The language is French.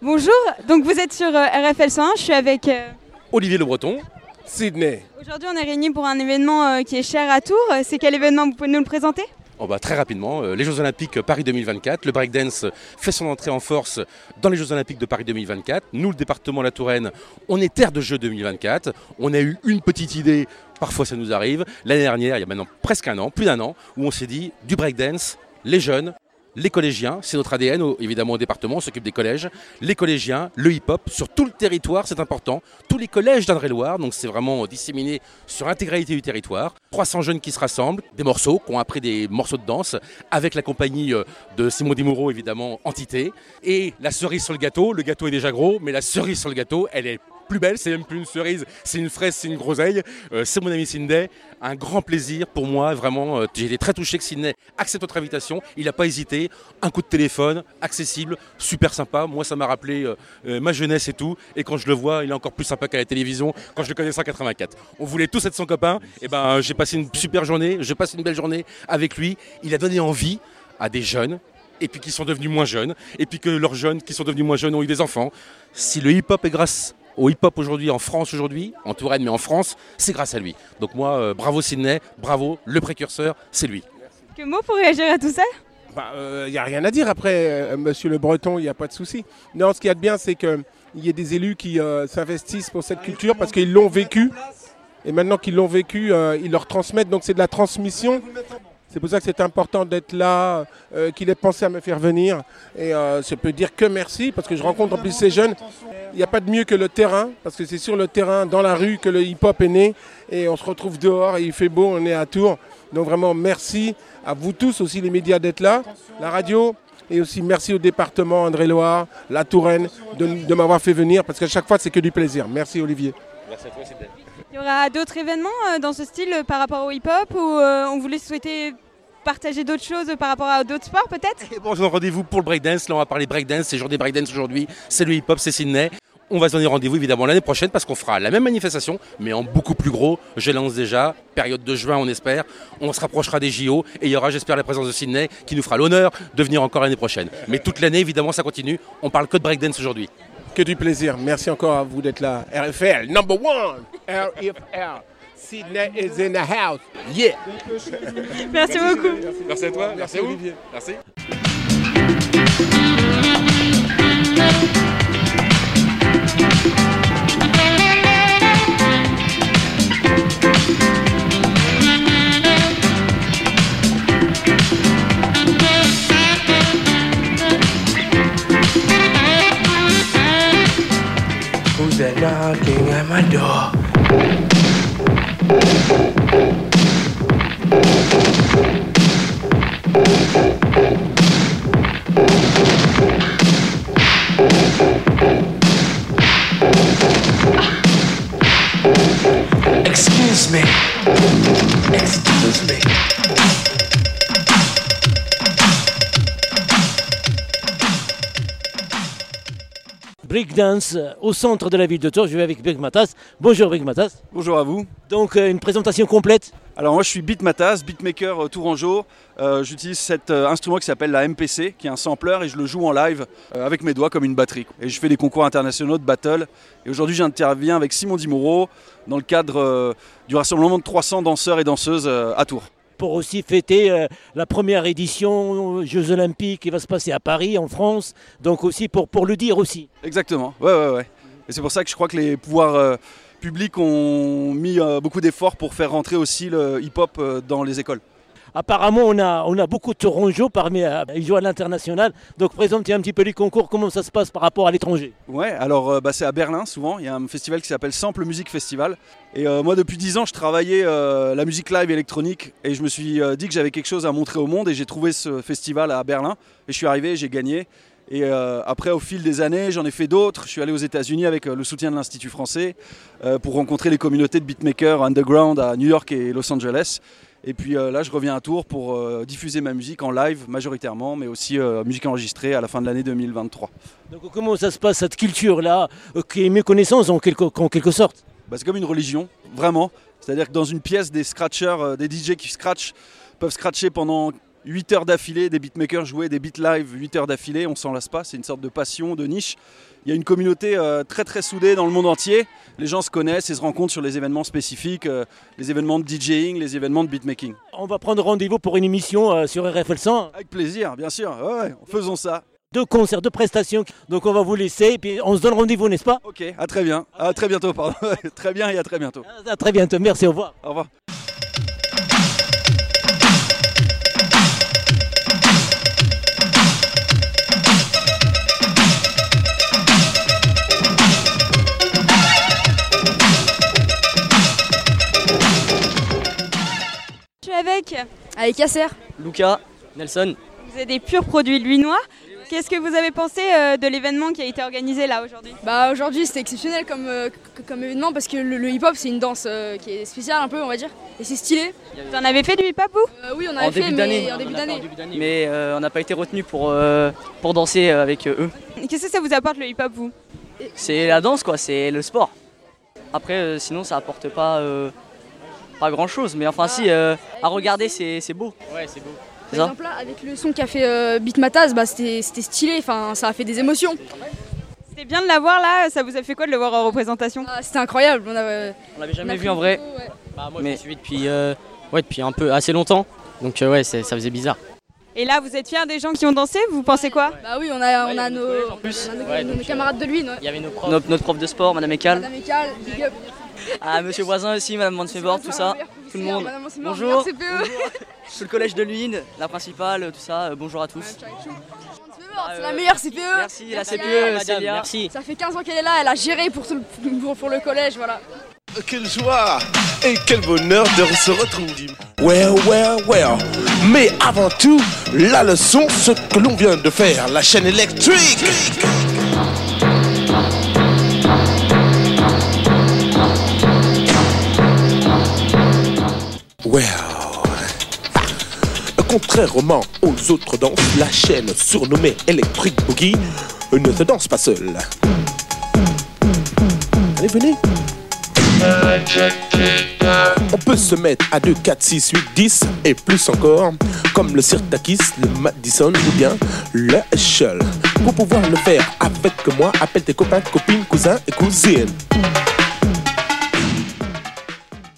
Bonjour, donc vous êtes sur euh, RFL 101, je suis avec... euh, Olivier Le Breton. Sydney. Aujourd'hui on est réunis pour un événement euh, qui est cher à Tours. C'est quel événement? Vous pouvez nous le présenter? Oh bah, très rapidement, euh, les Jeux Olympiques Paris 2024. Le breakdance fait son entrée en force dans les Jeux Olympiques de Paris 2024. Nous, le département La Touraine, on est terre de Jeux 2024. On a eu une petite idée, parfois ça nous arrive. L'année dernière, il y a maintenant presque un an, plus d'un an, où on s'est dit du breakdance, les jeunes, les collégiens, c'est notre ADN évidemment au département, on s'occupe des collèges, les collégiens, le hip-hop, sur tout le territoire, c'est important, tous les collèges d'Indre-et-Loire, donc c'est vraiment disséminé sur l'intégralité du territoire, 300 jeunes qui se rassemblent, des morceaux, qui ont appris des morceaux de danse, avec la compagnie euh, de Simon Dimoureau évidemment, Entité, et la cerise sur le gâteau, le gâteau est déjà gros, mais la cerise sur le gâteau, elle est plus belle, c'est même plus une cerise, c'est une fraise, c'est une groseille. Euh, c'est mon ami Sydney. Un grand plaisir pour moi, vraiment. euh, J'ai été très touché que Sydney accepte notre invitation. Il n'a pas hésité. Un coup de téléphone, accessible, super sympa. Moi, ça m'a rappelé euh, ma jeunesse et tout. Et quand je le vois, il est encore plus sympa qu'à la télévision quand je le connaissais en 84. On voulait tous être son copain. Et ben, j'ai passé une super journée. J'ai passé une belle journée avec lui. Il a donné envie à des jeunes et puis qui sont devenus moins jeunes, et puis que leurs jeunes qui sont devenus moins jeunes ont eu des enfants. Si le hip-hop est grâce au hip-hop aujourd'hui en France aujourd'hui, en Touraine mais en France, c'est grâce à lui. Donc moi, euh, bravo Sydney, bravo, le précurseur, c'est lui. Que mots pour réagir à tout ça? Il n'y a rien à dire après, euh, monsieur le Breton, il n'y a pas de souci. Non, ce qu'il y a de bien, c'est qu'il y ait des élus qui euh, s'investissent pour cette culture parce qu'ils l'ont vécu. Et maintenant qu'ils l'ont vécu, euh, ils leur transmettent. Donc c'est de la transmission. C'est pour ça que c'est important d'être là, euh, qu'il ait pensé à me faire venir. Et euh, je peux dire que merci parce que je rencontre en plus ces jeunes. Il n'y a pas de mieux que le terrain, parce que c'est sur le terrain, dans la rue, que le hip-hop est né. Et on se retrouve dehors et il fait beau, on est à Tours. Donc vraiment merci à vous tous aussi les médias d'être là, la radio. Et aussi merci au département André-Loire, la Touraine, de, m'avoir fait venir, parce qu'à chaque fois c'est que du plaisir. Merci Olivier. Merci à toi. Il y aura d'autres événements euh, dans ce style euh, par rapport au hip-hop ou euh, on voulait souhaiter partager d'autres choses par rapport à d'autres sports peut-être? Et bon, je vous donne rendez-vous pour le breakdance. Là, on va parler breakdance. C'est jour des breakdance aujourd'hui. C'est le hip-hop, c'est Sydney. On va se donner rendez-vous évidemment l'année prochaine parce qu'on fera la même manifestation, mais en beaucoup plus gros. Je lance déjà, période de juin, on espère. On se rapprochera des JO et il y aura, j'espère, la présence de Sydney qui nous fera l'honneur de venir encore l'année prochaine. Mais toute l'année, évidemment, ça continue. On parle que de breakdance aujourd'hui. Que du plaisir. Merci encore à vous d'être là. RFL, number one. RFL. Sydney is in the house. Yeah. Merci beaucoup. Merci à toi. Merci, Olivier. Merci. Breakdance euh, au centre de la ville de Tours. Je vais avec Big Matas. Bonjour Big Matas. Bonjour à vous. Donc euh, une présentation complète. Alors moi je suis beatmatas, beatmaker euh, tourangeau. Euh, J'utilise cet euh, instrument qui s'appelle la MPC, qui est un sampler et je le joue en live avec mes doigts comme une batterie. Et je fais des concours internationaux de battle. Et aujourd'hui j'interviens avec Simon Dimoureau dans le cadre du rassemblement de 300 danseurs et danseuses à Tours. Pour aussi fêter euh, la première édition aux Jeux Olympiques qui va se passer à Paris, en France. Donc aussi pour, le dire aussi. Exactement, ouais ouais ouais. Et c'est pour ça que je crois que les pouvoirs euh, publics ont mis euh, beaucoup d'efforts pour faire rentrer aussi le hip-hop euh, dans les écoles. Apparemment, on a, beaucoup de Tourangeaux parmi euh, ils jouent à l'international. Donc présentez un petit peu les concours, comment ça se passe par rapport à l'étranger? Ouais, alors euh, bah, c'est à Berlin souvent, il y a un festival qui s'appelle Sample Music Festival. Et euh, moi depuis 10 ans je travaillais la musique live électronique et je me suis dit que j'avais quelque chose à montrer au monde et j'ai trouvé ce festival à Berlin et je suis arrivé, j'ai gagné. Et après au fil des années j'en ai fait d'autres, je suis allé aux États-Unis avec le soutien de l'Institut français pour rencontrer les communautés de beatmakers underground à New York et Los Angeles. Et puis euh, là, je reviens à Tours pour euh, diffuser ma musique en live majoritairement, mais aussi euh, musique enregistrée à la fin de l'année 2023. Donc comment ça se passe cette culture-là, qui est méconnaissance en quelque, en quelque sorte Bah, c'est comme une religion, vraiment. C'est-à-dire que dans une pièce, des scratchers, des DJ qui scratchent, peuvent scratcher pendant 8 heures d'affilée, des beatmakers jouaient des beats live 8 heures d'affilée, on s'en lasse pas, c'est une sorte de passion, de niche. Il y a une communauté euh, très très soudée dans le monde entier. Les gens se connaissent et se rencontrent sur les événements spécifiques, euh, les événements de DJing, les événements de beatmaking. On va prendre rendez-vous pour une émission euh, sur RFL 100. Avec plaisir, bien sûr. Ouais, faisons ça. Deux concerts, deux prestations. Donc on va vous laisser et puis on se donne rendez-vous, n'est-ce pas? Ok, à très bien. À très bientôt, pardon. très bien et à très bientôt. À très bientôt. Merci, au revoir. Au revoir. Je suis avec. Avec Yasser. Lucas, Nelson. Vous êtes des purs produits l'Uinois. Qu'est-ce que vous avez pensé euh, de l'événement qui a été organisé là aujourd'hui? Bah aujourd'hui c'était exceptionnel comme, euh, comme événement parce que le, le hip-hop c'est une danse euh, qui est spéciale un peu on va dire et c'est stylé. Vous en avez fait du hip-hop vous? Euh, oui on En avait fait début mais en début d'année. Mais euh, on n'a pas été retenu pour, euh, pour danser avec euh, eux. Qu'est-ce que ça vous apporte le hip-hop vous? C'est la danse, quoi, c'est le sport. Après, euh, sinon, ça apporte pas, euh, pas grand chose. Mais enfin, si, euh, à regarder, c'est c'est beau. Ouais, c'est beau. C'est Par ça exemple là avec le son qu'a fait euh, Beat Mataz bah c'était c'était stylé, enfin ça a fait des émotions. C'était bien de l'avoir là, ça vous a fait quoi de le voir en représentation? Ah, c'était incroyable. On l'avait on jamais a vu en vrai. photo, ouais. Bah, moi, Mais- je suis depuis, euh, ouais, depuis un peu, assez longtemps. Donc, euh, ouais, ça faisait bizarre. Et là vous êtes fiers des gens qui ont dansé? Vous pensez quoi? Bah oui on a, on a nos, camarades de lui. Il y avait nos profs. Notre, notre prof de sport, Madame Big Up. Ah, Monsieur Voisin aussi, Madame Montefort, tout ça. Tout le monde. Bonjour. Tout le collège de Luynes, la principale, tout ça. euh, bonjour à tous. C'est la meilleure CPE. Merci, la CPE, Madame, Célia. merci. Ça fait 15 ans qu'elle est là, elle a géré pour, tout le, pour, pour le collège, voilà. Quelle joie et quel bonheur de se retrouver. Well, well, well. Mais avant tout, la leçon, ce que l'on vient de faire, la chaîne électrique. Well. Contrairement aux autres danses, la chaîne surnommée Electric Boogie ne se danse pas seule. Allez, venez. On peut se mettre à 2, 4, 6, 8, 10 et plus encore, comme le Sirtakis, le Madison ou bien le Shell. Pour pouvoir le faire avec moi, appelle tes copains, copines, cousins et cousines.